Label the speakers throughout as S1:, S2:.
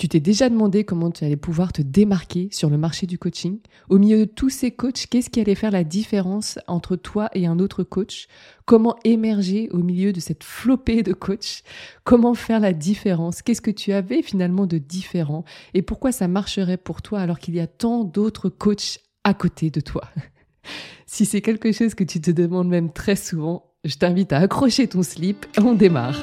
S1: Tu t'es déjà demandé comment tu allais pouvoir te démarquer sur le marché du coaching. Au milieu de tous ces coachs, qu'est-ce qui allait faire la différence entre toi et un autre coach? Comment émerger au milieu de cette flopée de coachs? Comment faire la différence? Qu'est-ce que tu avais finalement de différent? Et pourquoi ça marcherait pour toi alors qu'il y a tant d'autres coachs à côté de toi? Si c'est quelque chose que tu te demandes même très souvent, je t'invite à accrocher ton slip, on démarre.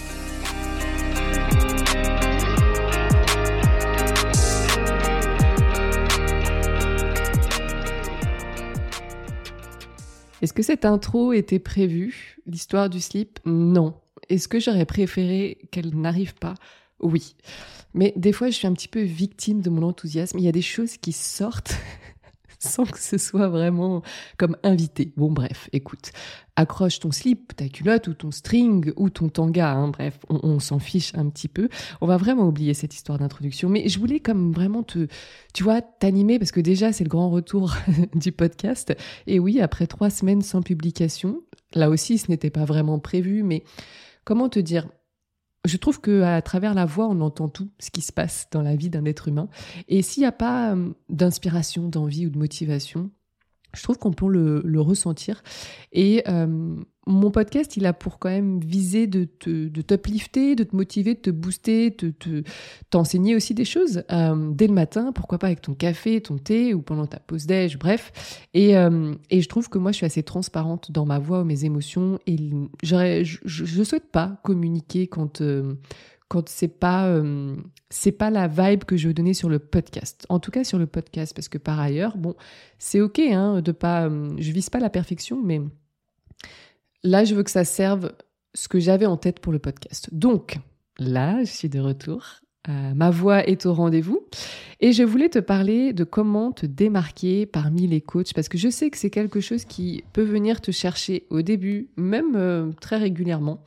S1: Est-ce que cette intro était prévue? L'histoire du slip Non. Est-ce que j'aurais préféré qu'elle n'arrive pas? Oui. Mais des fois, je suis un petit peu victime de mon enthousiasme. Il y a des choses qui sortent sans que ce soit vraiment comme invité. Bon, bref, écoute, accroche ton slip, ta culotte ou ton string ou ton tanga, hein, bref, on, s'en fiche un petit peu. On va vraiment oublier cette histoire d'introduction, mais je voulais comme vraiment te, tu vois, t'animer parce que déjà c'est le grand retour du podcast. Et oui, après trois semaines sans publication, là aussi ce n'était pas vraiment prévu, mais comment te dire je trouve que à travers la voix, on entend tout ce qui se passe dans la vie d'un être humain. Et s'il n'y a pas euh, d'inspiration, d'envie ou de motivation, je trouve qu'on peut le, ressentir. Et euh, mon podcast, il a pour quand même viser de te, de t'uplifter, de te motiver, de te booster, de te, t'enseigner aussi des choses euh, dès le matin, pourquoi pas avec ton café, ton thé ou pendant ta pause déj, bref. Et, euh, et je trouve que moi, je suis assez transparente dans ma voix mes émotions et je, je souhaite pas communiquer quand euh, quand c'est pas c'est pas la vibe que je veux donner sur le podcast. En tout cas sur le podcast parce que par ailleurs, bon, c'est OK hein, de pas je vise pas la perfection mais Là, je veux que ça serve ce que j'avais en tête pour le podcast. Donc, là, je suis de retour. Euh, ma voix est au rendez-vous et je voulais te parler de comment te démarquer parmi les coachs parce que je sais que c'est quelque chose qui peut venir te chercher au début, même euh, très régulièrement.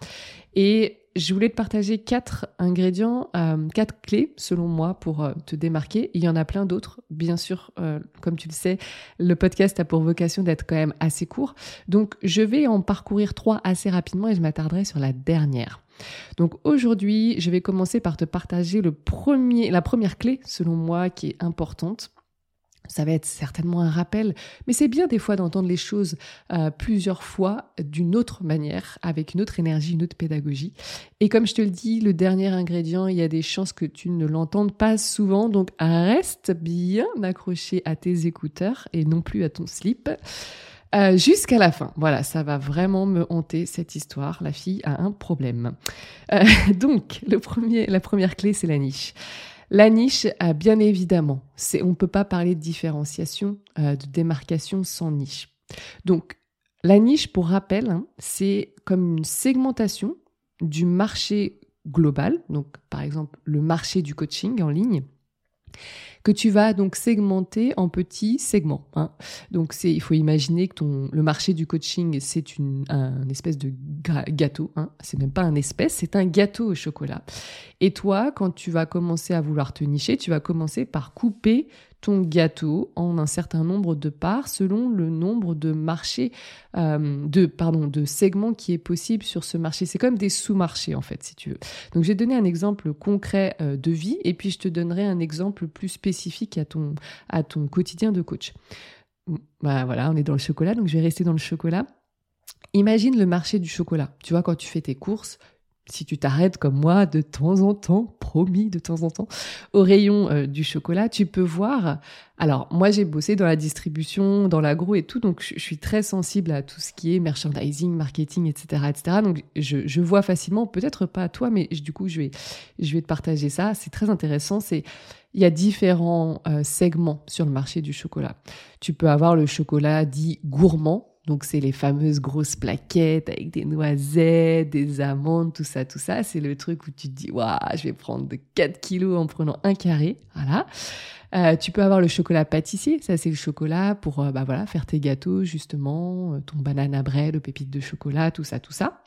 S1: Et je voulais te partager quatre ingrédients, euh, quatre clés selon moi pour euh, te démarquer. Il y en a plein d'autres, bien sûr. Euh, comme tu le sais, le podcast a pour vocation d'être quand même assez court. Donc, je vais en parcourir trois assez rapidement et je m'attarderai sur la dernière. Donc aujourd'hui, je vais commencer par te partager le premier, la première clé, selon moi, qui est importante. Ça va être certainement un rappel, mais c'est bien des fois d'entendre les choses euh, plusieurs fois d'une autre manière, avec une autre énergie, une autre pédagogie. Et comme je te le dis, le dernier ingrédient, il y a des chances que tu ne l'entendes pas souvent, donc reste bien accroché à tes écouteurs et non plus à ton slip. Euh, jusqu'à la fin. Voilà, ça va vraiment me hanter cette histoire. La fille a un problème. Euh, donc, le premier, la première clé, c'est la niche. La niche, bien évidemment, on ne peut pas parler de différenciation, euh, de démarcation sans niche. Donc, la niche, pour rappel, hein, c'est comme une segmentation du marché global, donc par exemple le marché du coaching en ligne, que tu vas donc segmenter en petits segments. Hein. Donc c'est, il faut imaginer que ton, le marché du coaching, c'est une un espèce de gâteau. Hein. C'est même pas un espèce, c'est un gâteau au chocolat. Et toi, quand tu vas commencer à vouloir te nicher, tu vas commencer par couper ton gâteau en un certain nombre de parts selon le nombre de marchés, euh, de, pardon, de segments qui est possible sur ce marché. C'est comme des sous-marchés en fait, si tu veux. Donc j'ai donné un exemple concret euh, de vie et puis je te donnerai un exemple plus spécifique à ton, à ton quotidien de coach. Bah voilà, on est dans le chocolat, donc je vais rester dans le chocolat. Imagine le marché du chocolat. Tu vois, quand tu fais tes courses, si tu t'arrêtes comme moi de temps en temps, promis de temps en temps, au rayon euh, du chocolat, tu peux voir. Alors moi j'ai bossé dans la distribution, dans l'agro et tout, donc je, suis très sensible à tout ce qui est merchandising, marketing, etc., etc. Donc je, je vois facilement, peut-être pas toi, mais du coup je vais je vais te partager ça. C'est très intéressant. C'est il y a différents euh, segments sur le marché du chocolat. Tu peux avoir le chocolat dit gourmand, Donc c'est les fameuses grosses plaquettes avec des noisettes, des amandes, tout ça, tout ça. C'est le truc où tu te dis, waouh, je vais prendre de 4 kilos en prenant un carré. Voilà. Euh, tu peux avoir le chocolat pâtissier, ça c'est le chocolat pour euh, bah voilà faire tes gâteaux justement, euh, ton banana bread aux pépites de chocolat, tout ça, tout ça.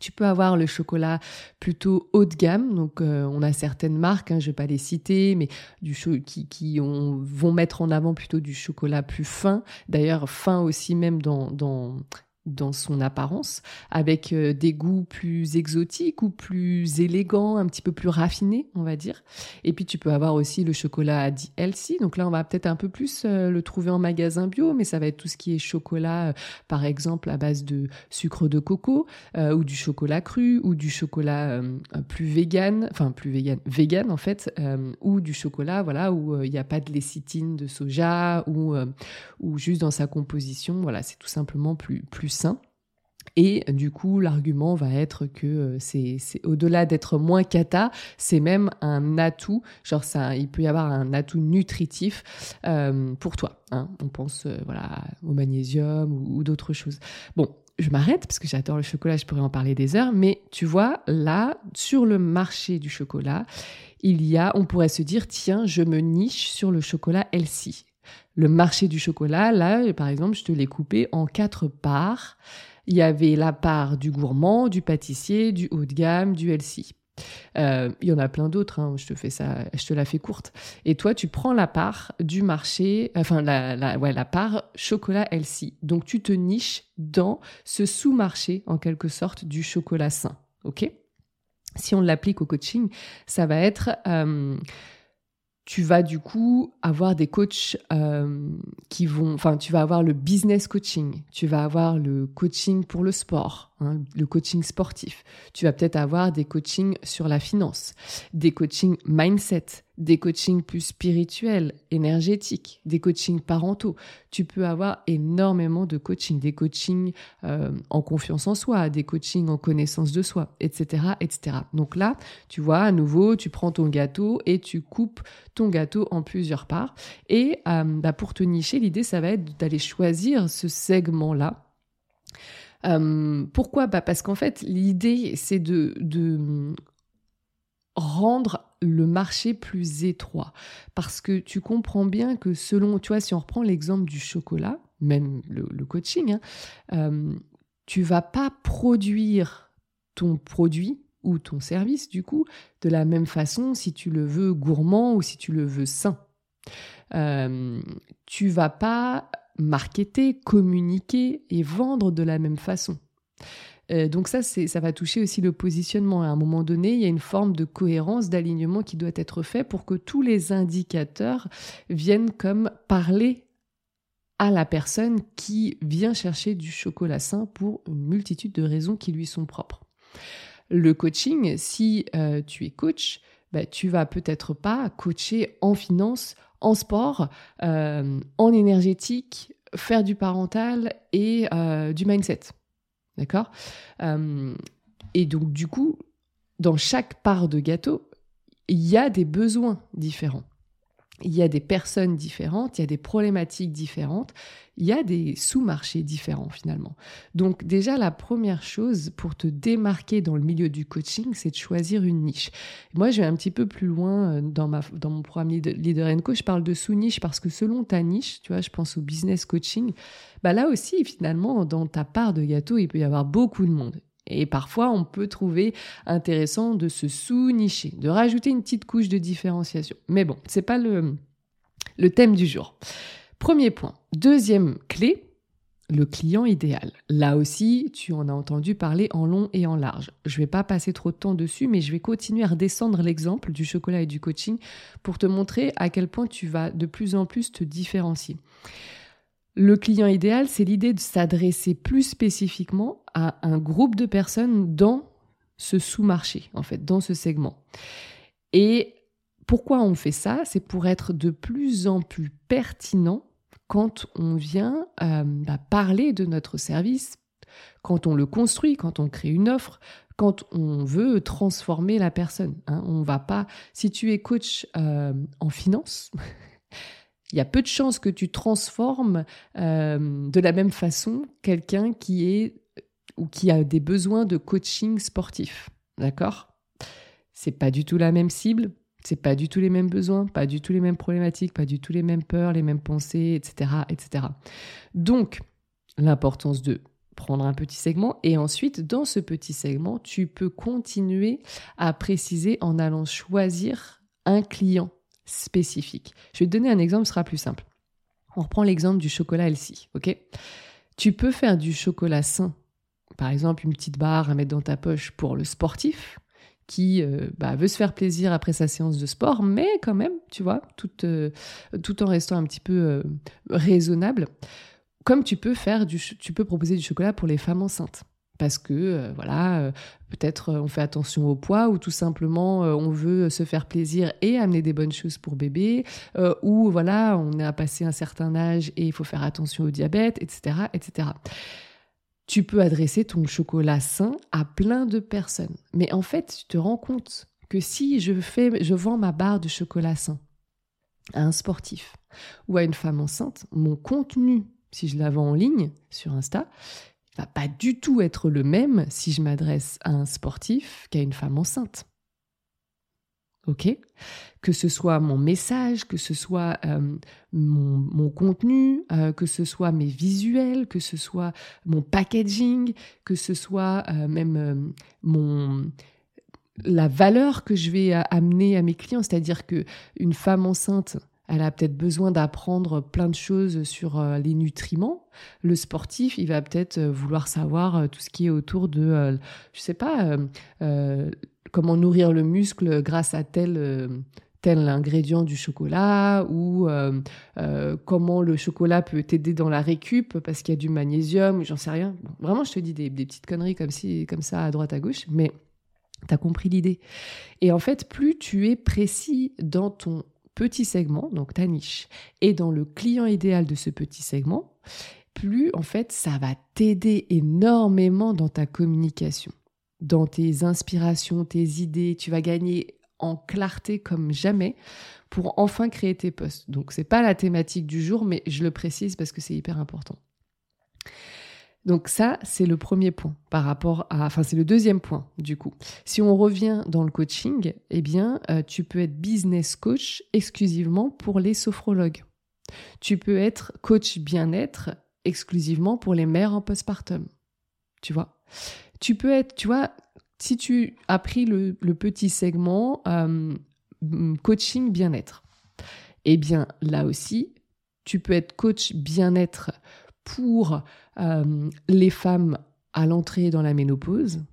S1: Tu peux avoir le chocolat plutôt haut de gamme, donc on a certaines marques, hein, je vais pas les citer, mais du qui, qui vont mettre en avant plutôt du chocolat plus fin, d'ailleurs fin aussi même dans dans son apparence, avec euh, des goûts plus exotiques ou plus élégants, un petit peu plus raffinés, on va dire. Et puis tu peux avoir aussi le chocolat dit healthy. Donc là, on va peut-être un peu plus euh, le trouver en magasin bio, mais ça va être tout ce qui est chocolat, euh, par exemple à base de sucre de coco, ou du chocolat cru, ou du chocolat plus vegan, enfin plus vegan, vegan en fait, ou du chocolat, voilà, où il n'y a pas de lécithine de soja, ou ou juste dans sa composition, voilà, c'est tout simplement plus plus sain. Et du coup, l'argument va être que euh, c'est au-delà d'être moins cata, c'est même un atout. Genre, ça, il peut y avoir un atout nutritif euh, pour toi. Hein. On pense euh, voilà au magnésium ou, d'autres choses. Bon, je m'arrête parce que j'adore le chocolat, je pourrais en parler des heures. Mais tu vois, là, sur le marché du chocolat, il y a, on pourrait se dire, tiens, je me niche sur le chocolat healthy. Le marché du chocolat, là, par exemple, je te l'ai coupé en quatre parts. Il y avait la part du gourmand, du pâtissier, du haut de gamme, du healthy. Euh, il y en a plein d'autres, hein, je te fais ça, je te la fais courte. Et toi, tu prends la part du marché, enfin la, la part chocolat healthy. Donc tu te niches dans ce sous-marché, en quelque sorte, du chocolat sain. Ok? Si on l'applique au coaching, ça va être euh, tu vas du coup avoir des coachs euh, qui vont, enfin, tu vas avoir le business coaching, tu vas avoir le coaching pour le sport, hein, le coaching sportif, tu vas peut-être avoir des coachings sur la finance, des coachings mindset, des coachings plus spirituels, énergétiques, des coachings parentaux. Tu peux avoir énormément de coaching, des coachings euh, en confiance en soi, des coachings en connaissance de soi, etc., etc. Donc là, tu vois, à nouveau, tu prends ton gâteau et tu coupes ton gâteau en plusieurs parts. Et euh, bah, pour te nicher, l'idée, ça va être d'aller choisir ce segment-là. Euh, pourquoi? Bah Parce qu'en fait, l'idée, c'est de, de rendre le marché plus étroit. Parce que tu comprends bien que selon, tu vois, si on reprend l'exemple du chocolat, même le, coaching, hein, euh, tu vas pas produire ton produit ou ton service, du coup, de la même façon si tu le veux gourmand ou si tu le veux sain. Euh, tu vas pas marketer, communiquer et vendre de la même façon. Euh, donc ça, ça va toucher aussi le positionnement. À un moment donné, il y a une forme de cohérence, d'alignement qui doit être fait pour que tous les indicateurs viennent comme parler à la personne qui vient chercher du chocolat sain pour une multitude de raisons qui lui sont propres. Le coaching, si euh, tu es coach, bah, tu vas peut-être pas coacher en finance, en sport, euh, en énergétique, faire du parental et du mindset. D'accord? Euh, Et donc, du coup, dans chaque part de gâteau, il y a des besoins différents. Il y a des personnes différentes, il y a des problématiques différentes, il y a des sous-marchés différents finalement. Donc déjà, la première chose pour te démarquer dans le milieu du coaching, c'est de choisir une niche. Moi, je vais un petit peu plus loin euh, dans, ma, dans mon programme Leader Co. Je parle de sous-niche parce que selon ta niche, tu vois, je pense au business coaching, bah là aussi, finalement, dans ta part de gâteau, il peut y avoir beaucoup de monde. Et parfois, on peut trouver intéressant de se sous-nicher, de rajouter une petite couche de différenciation. Mais bon, c'est pas le, le thème du jour. Premier point. Deuxième clé, le client idéal. Là aussi, tu en as entendu parler en long et en large. Je ne vais pas passer trop de temps dessus, mais je vais continuer à redescendre l'exemple du chocolat et du coaching pour te montrer à quel point tu vas de plus en plus te différencier. Le client idéal, c'est l'idée de s'adresser plus spécifiquement à un groupe de personnes dans ce sous-marché, en fait, dans ce segment. Et pourquoi on fait ça? C'est pour être de plus en plus pertinent quand on vient euh, bah, parler de notre service, quand on le construit, quand on crée une offre, quand on veut transformer la personne. Hein. On va pas. Si tu es coach euh, en finance, il y a peu de chances que tu transformes euh, de la même façon quelqu'un qui est ou qui a des besoins de coaching sportif. D'accord? C'est pas du tout la même cible, c'est pas du tout les mêmes besoins, pas du tout les mêmes problématiques, pas du tout les mêmes peurs, les mêmes pensées, etc., etc. Donc, l'importance de prendre un petit segment et ensuite dans ce petit segment, tu peux continuer à préciser en allant choisir un client spécifique. Je vais te donner un exemple, ce sera plus simple. On reprend l'exemple du chocolat Elsie, ok? Tu peux faire du chocolat sain, par exemple une petite barre à mettre dans ta poche pour le sportif qui euh, bah, veut se faire plaisir après sa séance de sport, mais quand même, tu vois, tout, euh, en restant un petit peu euh, raisonnable. Comme tu peux faire du, tu peux proposer du chocolat pour les femmes enceintes parce que euh, voilà, euh, peut-être euh, on fait attention au poids ou tout simplement on veut se faire plaisir et amener des bonnes choses pour bébé, ou voilà, on a passé un certain âge et il faut faire attention au diabète, etc., etc. Tu peux adresser ton chocolat sain à plein de personnes, mais en fait, tu te rends compte que si je fais, je vends ma barre de chocolat sain à un sportif ou à une femme enceinte, mon contenu, si je la vends en ligne sur Insta, va pas du tout être le même si je m'adresse à un sportif qu'à une femme enceinte. Ok? Que ce soit mon message, que ce soit euh, mon, contenu, euh, que ce soit mes visuels, que ce soit mon packaging, que ce soit euh, même mon la valeur que je vais amener à mes clients, c'est-à-dire que une femme enceinte elle a peut-être besoin d'apprendre plein de choses sur euh, les nutriments. Le sportif, il va peut-être euh, vouloir savoir euh, tout ce qui est autour de, je sais pas, comment nourrir le muscle grâce à tel tel ingrédient du chocolat ou comment le chocolat peut t'aider dans la récup parce qu'il y a du magnésium, j'en sais rien. vraiment, je te dis des, des, petites conneries comme, si, comme ça à droite à gauche, mais tu as compris l'idée. Et en fait, plus tu es précis dans ton petit segment, donc ta niche, et dans le client idéal de ce petit segment, plus en fait ça va t'aider énormément dans ta communication, dans tes inspirations, tes idées. Tu vas gagner en clarté comme jamais pour enfin créer tes posts. Donc c'est pas la thématique du jour, mais je le précise parce que c'est hyper important. Donc ça, c'est le premier point par rapport à... Enfin, c'est le deuxième point, du coup. Si on revient dans le coaching, eh bien, euh, tu peux être business coach exclusivement pour les sophrologues. Tu peux être coach bien-être exclusivement pour les mères en postpartum. Tu vois? Tu peux être, tu vois, si tu as pris le, petit segment euh, coaching bien-être, eh bien, là aussi, tu peux être coach bien-être pour euh, les femmes à l'entrée dans la ménopause,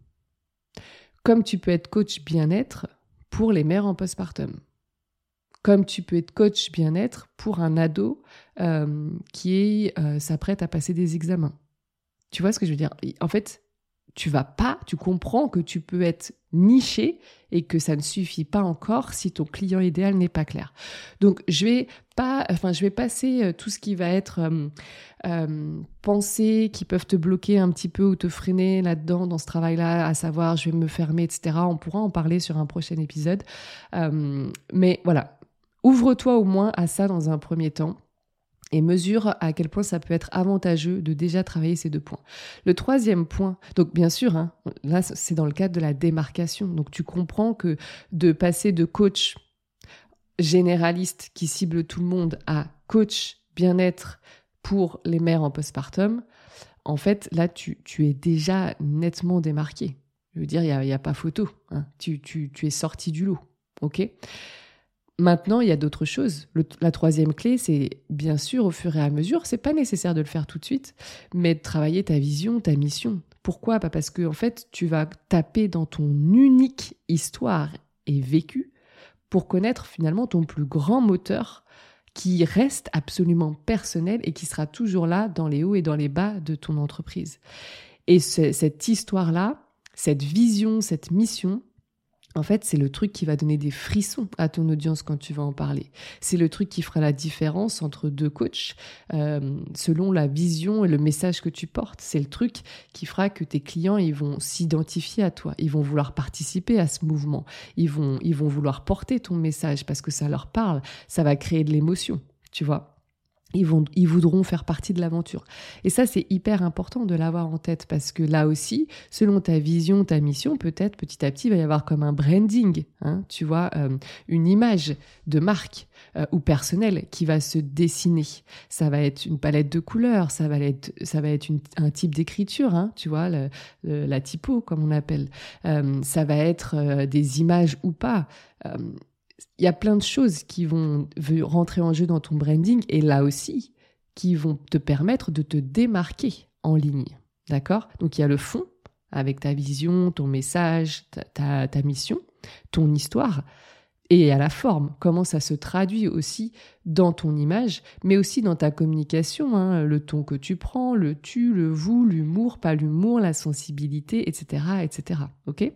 S1: comme tu peux être coach bien-être pour les mères en postpartum, comme tu peux être coach bien-être pour un ado euh, qui euh, s'apprête à passer des examens. Tu vois ce que je veux dire? En fait, tu vas pas, tu comprends que tu peux être niché et que ça ne suffit pas encore si ton client idéal n'est pas clair. Donc je vais pas, enfin je vais passer euh, tout ce qui va être euh, euh, pensées qui peuvent te bloquer un petit peu ou te freiner là-dedans dans ce travail-là, à savoir je vais me fermer, etc. On pourra en parler sur un prochain épisode, mais voilà, ouvre-toi au moins à ça dans un premier temps et mesure à quel point ça peut être avantageux de déjà travailler ces deux points. Le troisième point, donc bien sûr, hein, là c'est dans le cadre de la démarcation, donc tu comprends que de passer de coach généraliste qui cible tout le monde à coach bien-être pour les mères en postpartum, en fait là tu, es déjà nettement démarqué. Je veux dire, il n'y a, pas photo, hein. tu, tu, tu es sorti du lot. ok? Maintenant, il y a d'autres choses. la troisième clé, c'est bien sûr au fur et à mesure, c'est pas nécessaire de le faire tout de suite, mais de travailler ta vision, ta mission. Pourquoi? Pas parce que en fait, tu vas taper dans ton unique histoire et vécu pour connaître finalement ton plus grand moteur qui reste absolument personnel et qui sera toujours là dans les hauts et dans les bas de ton entreprise. Et cette histoire-là, cette vision, cette mission, en fait, c'est le truc qui va donner des frissons à ton audience quand tu vas en parler. C'est le truc qui fera la différence entre deux coachs euh, selon la vision et le message que tu portes. C'est le truc qui fera que tes clients ils vont s'identifier à toi, ils vont vouloir participer à ce mouvement, ils vont ils vont vouloir porter ton message parce que ça leur parle, ça va créer de l'émotion. tu vois ils, vont, ils voudront faire partie de l'aventure. Et ça, c'est hyper important de l'avoir en tête parce que là aussi, selon ta vision, ta mission, peut-être petit à petit, il va y avoir comme un branding, hein, tu vois, euh, une image de marque euh, ou personnelle qui va se dessiner. Ça va être une palette de couleurs, ça va être, ça va être un type d'écriture, hein, tu vois, la typo, comme on appelle. Euh, ça va être des images ou pas il y a plein de choses qui vont rentrer en jeu dans ton branding et là aussi qui vont te permettre de te démarquer en ligne. D'accord? Donc il y a le fond avec ta vision, ton message, ta, mission, ton histoire. Et a la forme, comment ça se traduit aussi dans ton image, mais aussi dans ta communication, hein, le ton que tu prends, le tu, le vous, l'humour, pas l'humour, la sensibilité, etc., etc. Ok?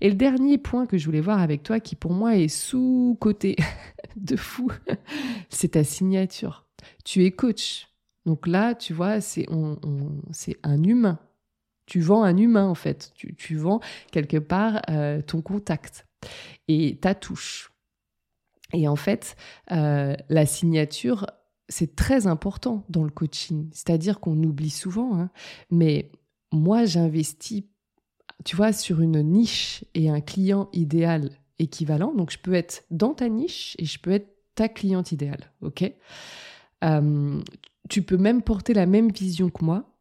S1: Et le dernier point que je voulais voir avec toi, qui pour moi est sous-côté de fou, c'est ta signature. Tu es coach. Donc là, tu vois, c'est un humain. Tu vends un humain, en fait. Tu, vends quelque part euh, ton contact et ta touche. Et en fait, euh, la signature, c'est très important dans le coaching. C'est-à-dire qu'on oublie souvent, hein. mais moi, j'investis tu vois, sur une niche et un client idéal équivalent. Donc, je peux être dans ta niche et je peux être ta cliente idéale. OK? Euh, Tu peux même porter la même vision que moi.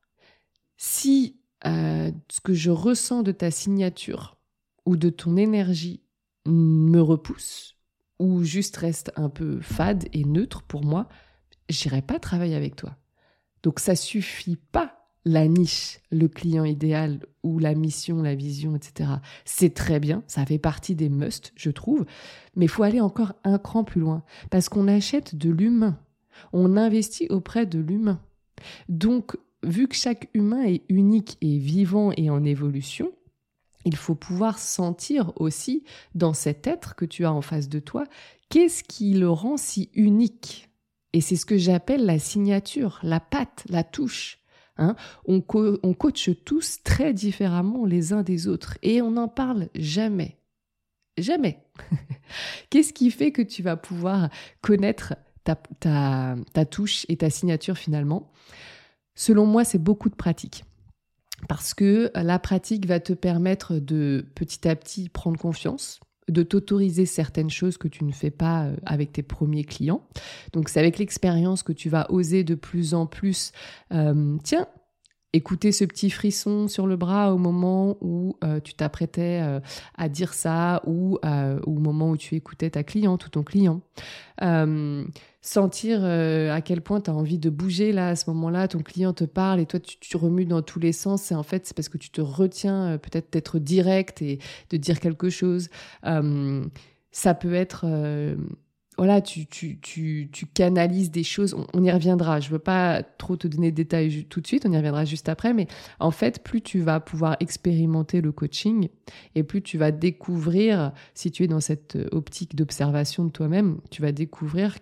S1: Si euh, ce que je ressens de ta signature ou de ton énergie me repousse ou juste reste un peu fade et neutre pour moi, j'irai pas travailler avec toi. Donc ça suffit pas la niche, le client idéal ou la mission, la vision, etc. C'est très bien, ça fait partie des musts, je trouve, mais il faut aller encore un cran plus loin, parce qu'on achète de l'humain, on investit auprès de l'humain. Donc, vu que chaque humain est unique et vivant et en évolution, il faut pouvoir sentir aussi dans cet être que tu as en face de toi, qu'est-ce qui le rend si unique. Et c'est ce que j'appelle la signature, la patte, la touche. Hein. on, coache tous très différemment les uns des autres et on n'en parle jamais. Jamais. Qu'est-ce qui fait que tu vas pouvoir connaître ta, ta touche et ta signature finalement? Selon moi, c'est beaucoup de pratique parce que la pratique va te permettre de petit à petit prendre confiance, de t'autoriser certaines choses que tu ne fais pas euh, avec tes premiers clients. Donc c'est avec l'expérience que tu vas oser de plus en plus, euh, tiens, écouter ce petit frisson sur le bras au moment où euh, tu t'apprêtais à dire ça ou au moment où tu écoutais ta cliente ou ton client sentir euh, à quel point tu as envie de bouger là à ce moment-là, ton client te parle et toi tu, remues dans tous les sens, c'est en fait c'est parce que tu te retiens euh, peut-être d'être direct et de dire quelque chose. Euh, ça peut être voilà, tu, tu, tu, tu, canalises des choses, on, y reviendra. Je veux pas trop te donner de détails tout de suite, on y reviendra juste après, mais en fait, plus tu vas pouvoir expérimenter le coaching et plus tu vas découvrir, si tu es dans cette optique d'observation de toi-même, tu vas découvrir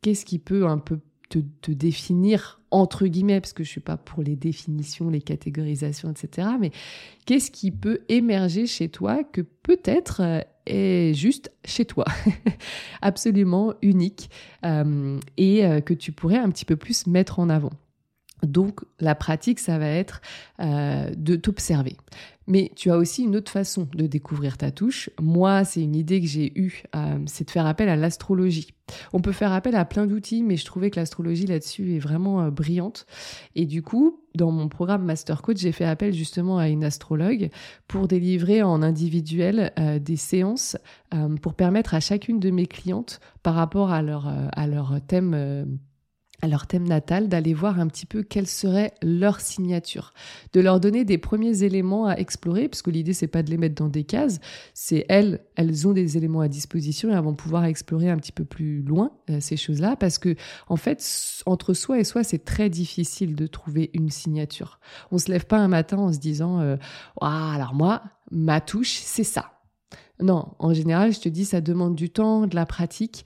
S1: qu'est-ce qui peut un peu te, définir entre guillemets, parce que je suis pas pour les définitions, les catégorisations, etc. Mais qu'est-ce qui peut émerger chez toi que peut-être euh, est juste chez toi, absolument unique, euh, et euh, que tu pourrais un petit peu plus mettre en avant. Donc la pratique, ça va être de t'observer. Mais tu as aussi une autre façon de découvrir ta touche. Moi, c'est une idée que j'ai eue, euh, c'est de faire appel à l'astrologie. On peut faire appel à plein d'outils, mais je trouvais que l'astrologie là-dessus est vraiment euh, brillante. Et du coup, dans mon programme Master Coach, j'ai fait appel justement à une astrologue pour délivrer en individuel euh, des séances pour permettre à chacune de mes clientes, par rapport à leur, à leur thème à leur thème natal, d'aller voir un petit peu quelle serait leur signature, de leur donner des premiers éléments à explorer, parce que l'idée c'est pas de les mettre dans des cases, c'est elles, elles ont des éléments à disposition et elles vont pouvoir explorer un petit peu plus loin euh, ces choses-là, parce que en fait entre soi et soi c'est très difficile de trouver une signature. On se lève pas un matin en se disant, euh, alors moi ma touche c'est ça. Non, en général, je te dis, ça demande du temps, de la pratique.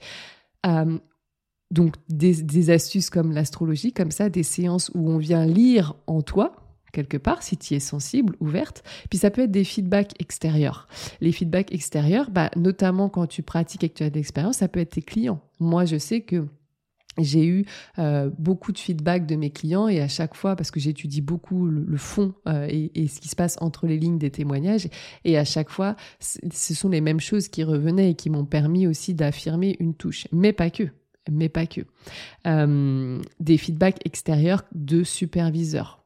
S1: Donc des, astuces comme l'astrologie, comme ça, des séances où on vient lire en toi, quelque part, si tu es sensible, ouverte. Puis ça peut être des feedbacks extérieurs. Les feedbacks extérieurs, bah, notamment quand tu pratiques et que l'expérience, ça peut être tes clients. Moi, je sais que j'ai eu euh, beaucoup de feedback de mes clients et à chaque fois, parce que j'étudie beaucoup le, fond euh, et, ce qui se passe entre les lignes des témoignages, et à chaque fois, ce sont les mêmes choses qui revenaient et qui m'ont permis aussi d'affirmer une touche, mais pas que, mais pas que. Euh, des feedbacks extérieurs de superviseurs.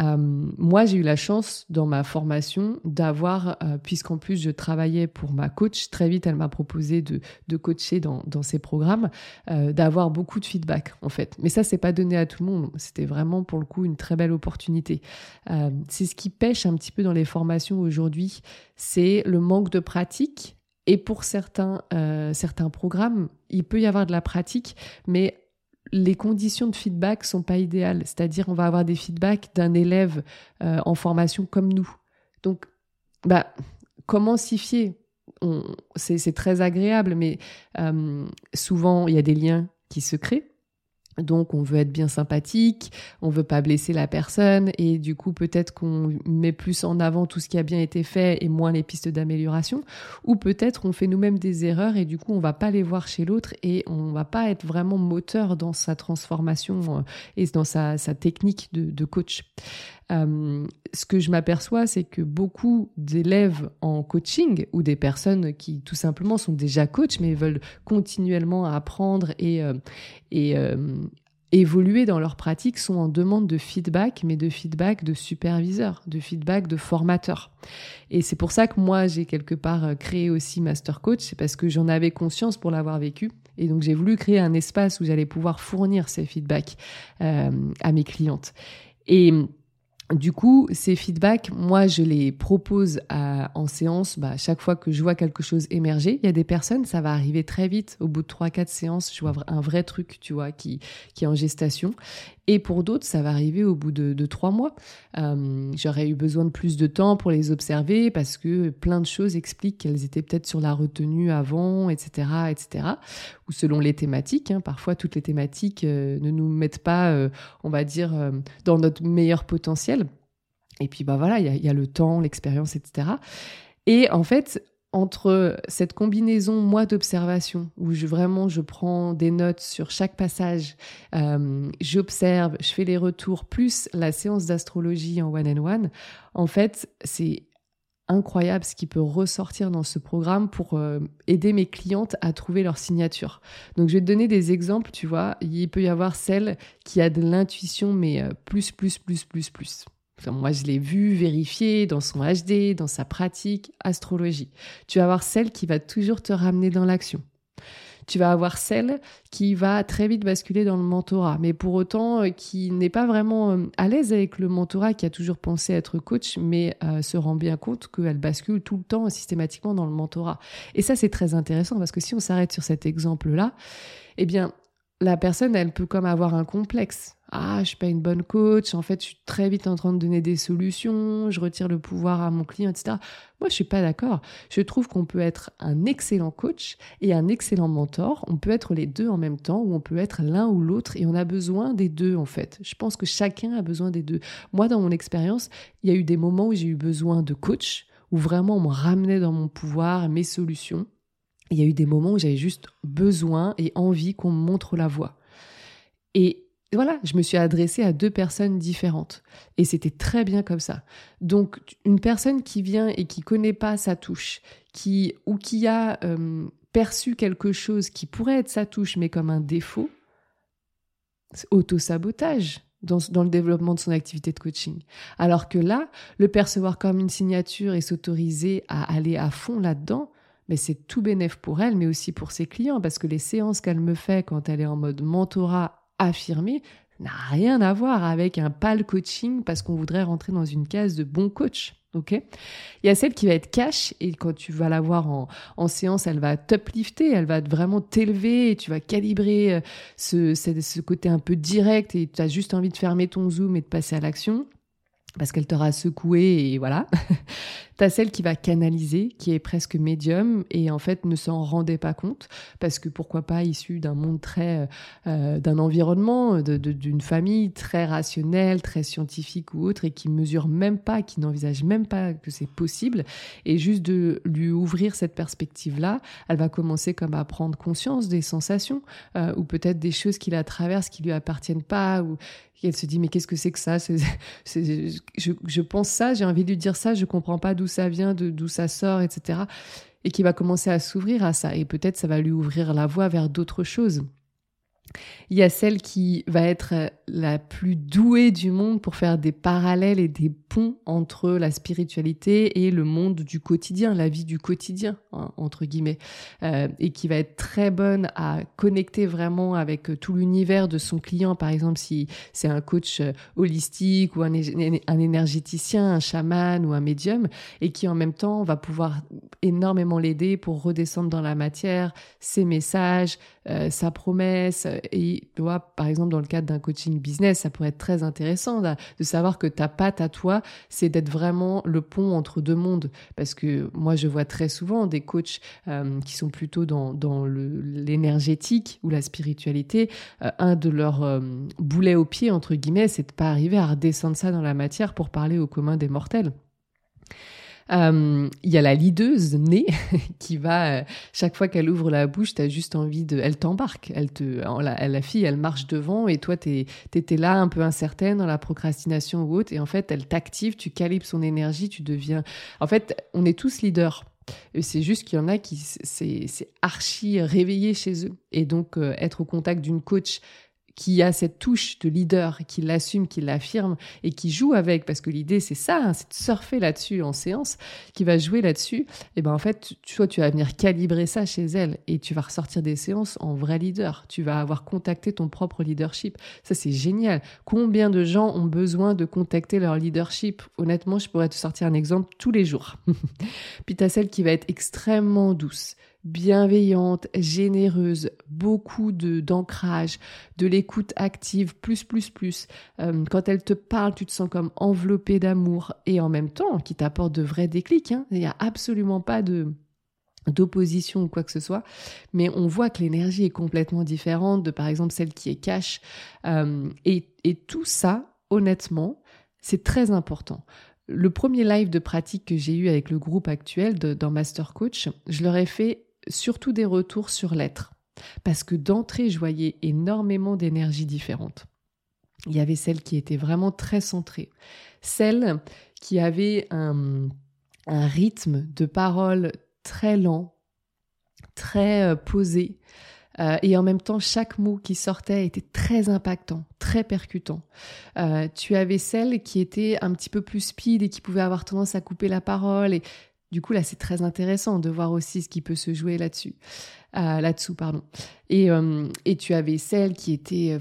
S1: Euh, moi, j'ai eu la chance dans ma formation d'avoir, euh, puisqu'en plus je travaillais pour ma coach, très vite elle m'a proposé de, de coacher dans, dans ses programmes, d'avoir beaucoup de feedback en fait. Mais ça, c'est pas donné à tout le monde. C'était vraiment pour le coup une très belle opportunité. C'est ce qui pêche un petit peu dans les formations aujourd'hui, c'est le manque de pratique. Et pour certains, euh, certains programmes, il peut y avoir de la pratique, mais les conditions de feedback sont pas idéales. C'est-à-dire, on va avoir des feedbacks d'un élève euh, en formation comme nous. Donc, bah, comment s'y fier? C'est très agréable, mais euh, souvent, il y a des liens qui se créent. Donc on veut être bien sympathique, on veut pas blesser la personne et du coup peut-être qu'on met plus en avant tout ce qui a bien été fait et moins les pistes d'amélioration ou peut-être on fait nous-mêmes des erreurs et du coup on va pas les voir chez l'autre et on va pas être vraiment moteur dans sa transformation euh, et dans sa, technique de coach. Euh, ce que je m'aperçois, c'est que beaucoup d'élèves en coaching ou des personnes qui tout simplement sont déjà coachs mais veulent continuellement apprendre et, euh, euh, évoluer dans leur pratique sont en demande de feedback, mais de feedback de superviseur, de feedback de formateur. Et c'est pour ça que moi, j'ai quelque part créé aussi Master Coach, c'est parce que j'en avais conscience pour l'avoir vécu. Et donc, j'ai voulu créer un espace où j'allais pouvoir fournir ces feedbacks à mes clientes. Et du coup, ces feedbacks, moi, je les propose en séance bah, chaque fois que je vois quelque chose émerger. Il y a des personnes, ça va arriver très vite. Au bout de 3-4 séances, je vois un vrai truc, tu vois, qui, est en gestation. Et pour d'autres, ça va arriver au bout de, de trois mois. Euh, J'aurais eu besoin de plus de temps pour les observer parce que plein de choses expliquent qu'elles étaient peut-être sur la retenue avant, etc., etc. Ou selon les thématiques. Hein. Parfois, toutes les thématiques euh, ne nous mettent pas, euh, on va dire, euh, dans notre meilleur potentiel. Et puis, bah voilà, il y, a, le temps, l'expérience, etc. Et en fait, entre cette combinaison moi d'observation où je vraiment je prends des notes sur chaque passage, j'observe, je fais les retours plus la séance d'astrologie en one and one, en fait c'est incroyable ce qui peut ressortir dans ce programme pour euh, aider mes clientes à trouver leur signature. Donc je vais te donner des exemples, tu vois, il peut y avoir celle qui a de l'intuition mais euh, plus plus plus plus plus moi, je l'ai vu, vérifié dans son HD, dans sa pratique, astrologie. Tu vas avoir celle qui va toujours te ramener dans l'action. Tu vas avoir celle qui va très vite basculer dans le mentorat, mais pour autant euh, qui n'est pas vraiment euh, à l'aise avec le mentorat, qui a toujours pensé être coach, mais euh, se rend bien compte qu'elle bascule tout le temps systématiquement dans le mentorat. Et ça, c'est très intéressant parce que si on s'arrête sur cet exemple-là, eh bien, la personne, elle peut comme avoir un complexe. Ah, je suis pas une bonne coach. En fait, je suis très vite en train de donner des solutions. Je retire le pouvoir à mon client, etc. Moi, je suis pas d'accord. Je trouve qu'on peut être un excellent coach et un excellent mentor. On peut être les deux en même temps ou on peut être l'un ou l'autre et on a besoin des deux, en fait. Je pense que chacun a besoin des deux. Moi, dans mon expérience, il y a eu des moments où j'ai eu besoin de coach, où vraiment on me ramenait dans mon pouvoir, mes solutions il y a eu des moments où j'avais juste besoin et envie qu'on me montre la voie. Et voilà, je me suis adressée à deux personnes différentes. Et c'était très bien comme ça. Donc, une personne qui vient et qui connaît pas sa touche, qui, ou qui a euh, perçu quelque chose qui pourrait être sa touche, mais comme un défaut, auto-sabotage. Dans, dans, le développement de son activité de coaching. Alors que là, le percevoir comme une signature et s'autoriser à aller à fond là-dedans, mais c'est tout bénéf pour elle, mais aussi pour ses clients, parce que les séances qu'elle me fait quand elle est en mode mentorat affirmé n'a rien à voir avec un pal coaching parce qu'on voudrait rentrer dans une case de bon coach. Ok? Il y a celle qui va être cash et quand tu vas la voir en, en séance, elle va t'uplifter, elle va vraiment t'élever et tu vas calibrer euh, ce, ce, ce côté un peu direct et tu as juste envie de fermer ton zoom et de passer à l'action. parce qu'elle t'aura secoué et voilà. T'as celle qui va canaliser, qui est presque médium et en fait ne s'en rendait pas compte parce que pourquoi pas issue d'un monde très, euh, d'un environnement, d'une famille très rationnelle, très scientifique ou autre et qui mesure même pas, qui n'envisage même pas que c'est possible. Et juste de lui ouvrir cette perspective-là, elle va commencer comme à prendre conscience des sensations euh, ou peut-être des choses qui la traversent qui lui appartiennent pas ou elle se dit mais qu'est-ce que c'est que ça? Je, pense ça, j'ai envie de lui dire ça, je comprends pas d'où ça vient, d'où ça sort, etc. Et qui va commencer à s'ouvrir à ça. Et peut-être ça va lui ouvrir la voie vers d'autres choses. Il y a celle qui va être la plus douée du monde pour faire des parallèles et des entre la spiritualité et le monde du quotidien, la vie du quotidien, hein, entre guillemets, euh, et qui va être très bonne à connecter vraiment avec euh, tout l'univers de son client, par exemple si c'est un coach holistique ou un, un énergéticien, un chaman ou un médium, et qui en même temps va pouvoir énormément l'aider pour redescendre dans la matière, ses messages, sa promesse, et tu vois, par exemple, dans le cadre d'un coaching business, ça pourrait être très intéressant de, savoir que ta patte à toi, c'est d'être vraiment le pont entre deux mondes. Parce que moi, je vois très souvent des coachs euh, qui sont plutôt dans, dans l'énergétique ou la spiritualité. Euh, un de leurs euh, boulets au pied, entre guillemets, c'est de pas arriver à redescendre ça dans la matière pour parler au commun des mortels. Euh, il y a la lideuse née qui va, euh, chaque fois qu'elle ouvre la bouche, tu as juste envie de... Elle t'embarque, elle te, la, fille, elle marche devant et toi, tu étais là un peu incertaine dans la procrastination ou autre. Et en fait, elle t'active, tu calibres son énergie, tu deviens... En fait, on est tous leaders. C'est juste qu'il y en a qui c'est archi réveillé chez eux. Et donc, euh, être au contact d'une coach qui a cette touche de leader, qui l'assume, qui l'affirme et qui joue avec, parce que l'idée c'est ça, hein, c'est de surfer là-dessus en séance, qui va jouer là-dessus, et ben en fait, toi tu vas venir calibrer ça chez elle et tu vas ressortir des séances en vrai leader. Tu vas avoir contacté ton propre leadership. Ça c'est génial. Combien de gens ont besoin de contacter leur leadership? Honnêtement, je pourrais te sortir un exemple tous les jours. Puis tu celle qui va être extrêmement douce bienveillante, généreuse, beaucoup de d'ancrage, de l'écoute active, plus plus plus. Euh, quand elle te parle, tu te sens comme enveloppé d'amour et en même temps qui t'apporte de vrais déclics. Hein. Il n'y a absolument pas de d'opposition ou quoi que ce soit, mais on voit que l'énergie est complètement différente de par exemple celle qui est cash. Euh, et, et tout ça, honnêtement, c'est très important. Le premier live de pratique que j'ai eu avec le groupe actuel dans Master Coach, je leur ai fait surtout des retours sur l'être. Parce que d'entrée, je voyais énormément d'énergies différentes. Il y avait celle qui était vraiment très centrée, celle qui avait un, rythme de parole très lent, très euh, posé, euh, et en même temps, chaque mot qui sortait était très impactant, très percutant. Euh, tu avais celle qui était un petit peu plus speed et qui pouvait avoir tendance à couper la parole. Et du coup, là, c'est très intéressant de voir aussi ce qui peut se jouer là-dessus, euh, là-dessous, pardon. Et, euh, et, tu avais celle qui était, euh,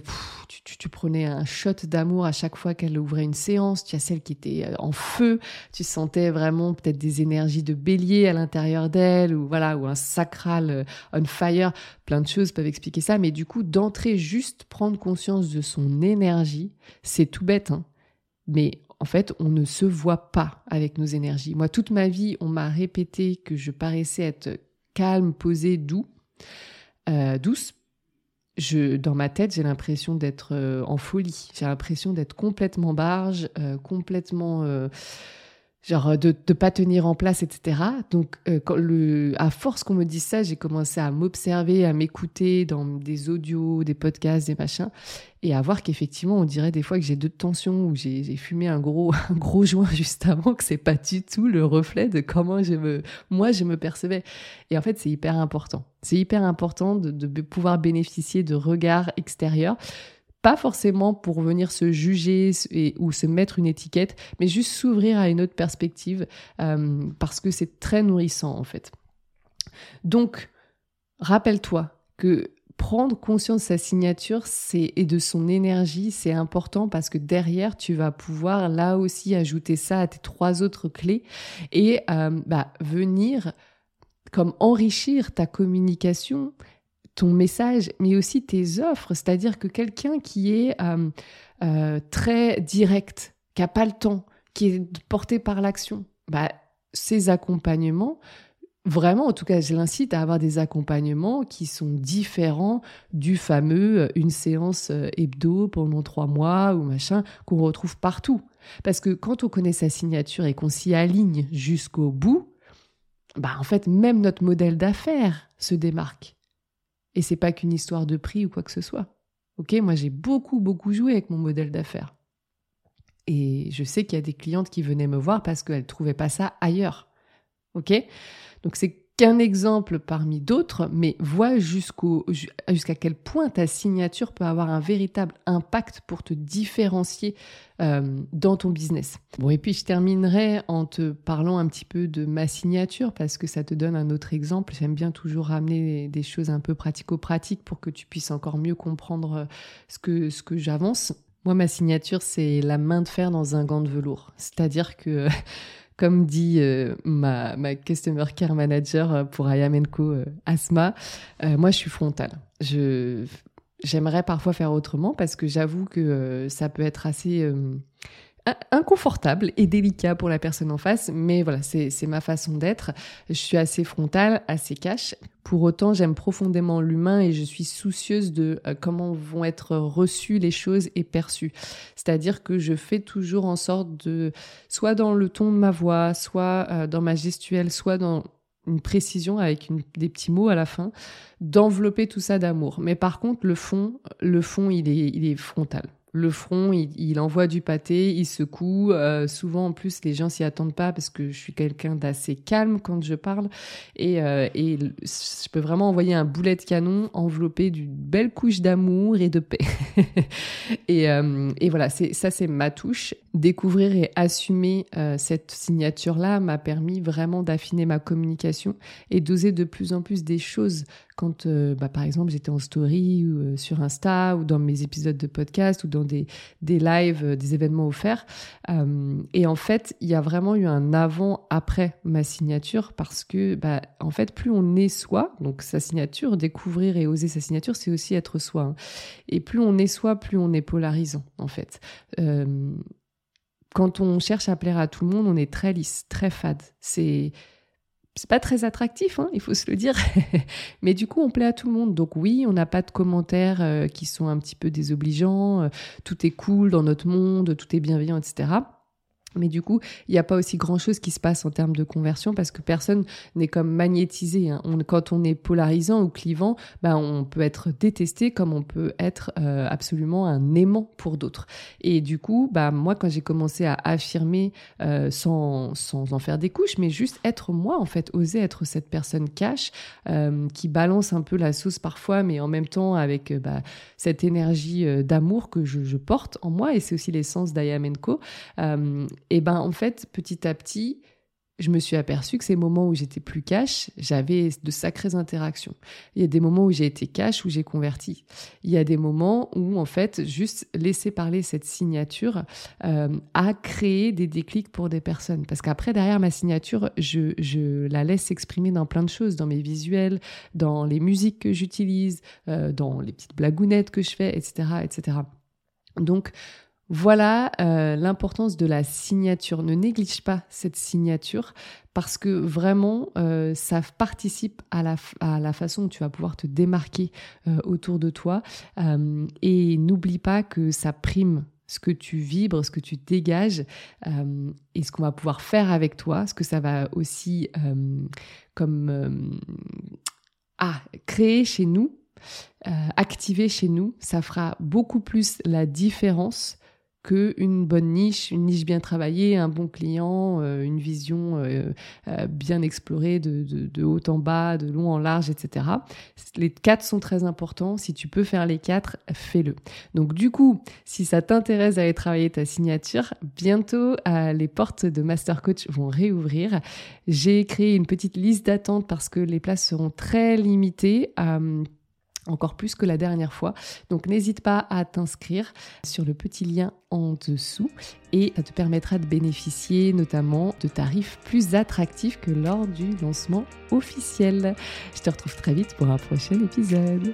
S1: tu, tu, prenais un shot d'amour à chaque fois qu'elle ouvrait une séance. Tu as celle qui était en feu. Tu sentais vraiment peut-être des énergies de bélier à l'intérieur d'elle, ou voilà, ou un sacral on fire. Plein de choses peuvent expliquer ça. Mais du coup, d'entrer juste prendre conscience de son énergie, c'est tout bête, hein. Mais en fait, on ne se voit pas avec nos énergies. Moi, toute ma vie, on m'a répété que je paraissais être calme, posée, doux, euh, douce. Je, dans ma tête, j'ai l'impression d'être euh, en folie. J'ai l'impression d'être complètement barge, euh, complètement genre euh, de ne pas tenir en place, etc. Donc, euh, quand le, à force qu'on me dise ça, j'ai commencé à m'observer, à m'écouter dans des audios, des podcasts, des machins, et à voir qu'effectivement, on dirait des fois que j'ai deux tensions ou j'ai fumé un gros, un gros joint juste avant, que c'est pas du tout le reflet de comment je me, moi, je me percevais. Et en fait, c'est hyper important. C'est hyper important de, de pouvoir bénéficier de regards extérieurs pas forcément pour venir se juger ou se mettre une étiquette, mais juste s'ouvrir à une autre perspective euh, parce que c'est très nourrissant en fait. Donc, rappelle-toi que prendre conscience de sa signature et de son énergie, c'est important parce que derrière, tu vas pouvoir là aussi ajouter ça à tes trois autres clés et euh, bah, venir comme enrichir ta communication ton message, mais aussi tes offres. C'est-à-dire que quelqu'un qui est euh, euh, très direct, qui n'a pas le temps, qui est porté par l'action. Bah, ces accompagnements, vraiment, en tout cas, je l'incite à avoir des accompagnements qui sont différents du fameux euh, une séance hebdo pendant trois mois ou machin qu'on retrouve partout. Parce que quand on connaît sa signature et qu'on s'y aligne jusqu'au bout, bah en fait, même notre modèle d'affaires se démarque. Et c'est pas qu'une histoire de prix ou quoi que ce soit. Ok, moi j'ai beaucoup beaucoup joué avec mon modèle d'affaires. Et je sais qu'il y a des clientes qui venaient me voir parce qu'elles trouvaient pas ça ailleurs. Ok, donc c'est qu'un exemple parmi d'autres, mais vois jusqu'à quel point ta signature peut avoir un véritable impact pour te différencier euh, dans ton business. Bon, et puis je terminerai en te parlant un petit peu de ma signature parce que ça te donne un autre exemple. J'aime bien toujours ramener des choses un peu pratico-pratiques pour que tu puisses encore mieux comprendre euh, ce que j'avance. Moi, ma signature, c'est la main de fer dans un gant de velours. C'est-à-dire que comme dit euh, ma, ma, Customer Care Manager euh, pour Ayamenko euh, Asma, moi je suis frontale. Je, j'aimerais parfois faire autrement parce que j'avoue que ça peut être assez inconfortable et délicat pour la personne en face, mais voilà, c'est ma façon d'être. Je suis assez frontale, assez cash. Pour autant, j'aime profondément l'humain et je suis soucieuse de euh, comment vont être reçues les choses et perçues. C'est-à-dire que je fais toujours en sorte de, soit dans le ton de ma voix, soit euh, dans ma gestuelle, soit dans une précision avec des petits mots à la fin, d'envelopper tout ça d'amour. Mais par contre, le fond, le fond, il est, il est frontal le front, il, envoie du pâté, il secoue. Euh, souvent, en plus, les gens s'y attendent pas parce que je suis quelqu'un d'assez calme quand je parle. Et, euh, je peux vraiment envoyer un boulet de canon enveloppé d'une belle couche d'amour et de paix. et, euh, et, voilà, ça, c'est ma touche. Découvrir et assumer cette signature-là m'a permis vraiment d'affiner ma communication et d'oser de plus en plus des choses quand, euh, bah, par exemple, j'étais en story ou euh, sur Insta ou dans mes épisodes de podcast ou dans des, des lives, euh, des événements offerts. et en fait, il y a vraiment eu un avant-après ma signature parce que, bah, en fait, plus on est soi, donc sa signature, découvrir et oser sa signature, c'est aussi être soi. Hein. Et plus on est soi, plus on est polarisant, en fait quand on cherche à plaire à tout le monde, on est très lisse, très fade. C'est c'est pas très attractif, hein, il faut se le dire. Mais du coup, on plaît à tout le monde. Donc oui, on n'a pas de commentaires euh, qui sont un petit peu désobligeants. Euh, tout est cool dans notre monde, tout est bienveillant, etc. Mais du coup, il n'y a pas aussi grand-chose qui se passe en termes de conversion parce que personne n'est comme magnétisé. Hein. quand on est polarisant ou clivant, ben, on peut être détesté comme on peut être euh, absolument un aimant pour d'autres. Et du coup, bah, moi, quand j'ai commencé à affirmer euh, sans, sans en faire des couches, mais juste être moi, en fait, oser être cette personne cash euh, qui balance un peu la sauce parfois, mais en même temps avec bah, cette énergie d'amour que je, je, porte en moi. Et c'est aussi l'essence d'Ayamenko et ben en fait, petit à petit, je me suis aperçue que ces moments où j'étais plus cash, j'avais de sacrées interactions. Il y a des moments où j'ai été cash, où j'ai converti. Il y a des moments où, en fait, juste laisser parler cette signature euh, a créé des déclics pour des personnes. Parce qu'après, derrière ma signature, je, je, la laisse s'exprimer dans plein de choses, dans mes visuels, dans les musiques que j'utilise, euh, dans les petites blagounettes que je fais, etc., etc. Donc, voilà euh, l'importance de la signature. Ne néglige pas cette signature parce que vraiment, euh, ça participe à la, façon dont tu vas pouvoir te démarquer euh, autour de toi. et n'oublie pas que ça prime ce que tu vibres, ce que tu dégages et ce qu'on va pouvoir faire avec toi, ce que ça va aussi comme ah, créer chez nous, activer chez nous, ça fera beaucoup plus la différence une bonne niche, une niche bien travaillée, un bon client, euh, une vision euh, euh, bien explorée de, haut en bas, de long en large, etc. Les quatre sont très importants. Si tu peux faire les quatre, fais-le. Donc du coup, si ça t'intéresse d'aller travailler ta signature, bientôt les portes de Master Coach vont réouvrir. J'ai créé une petite liste d'attente parce que les places seront très limitées encore plus que la dernière fois. Donc n'hésite pas à t'inscrire sur le petit lien en dessous et ça te permettra de bénéficier notamment de tarifs plus attractifs que lors du lancement officiel. Je te retrouve très vite pour un prochain épisode.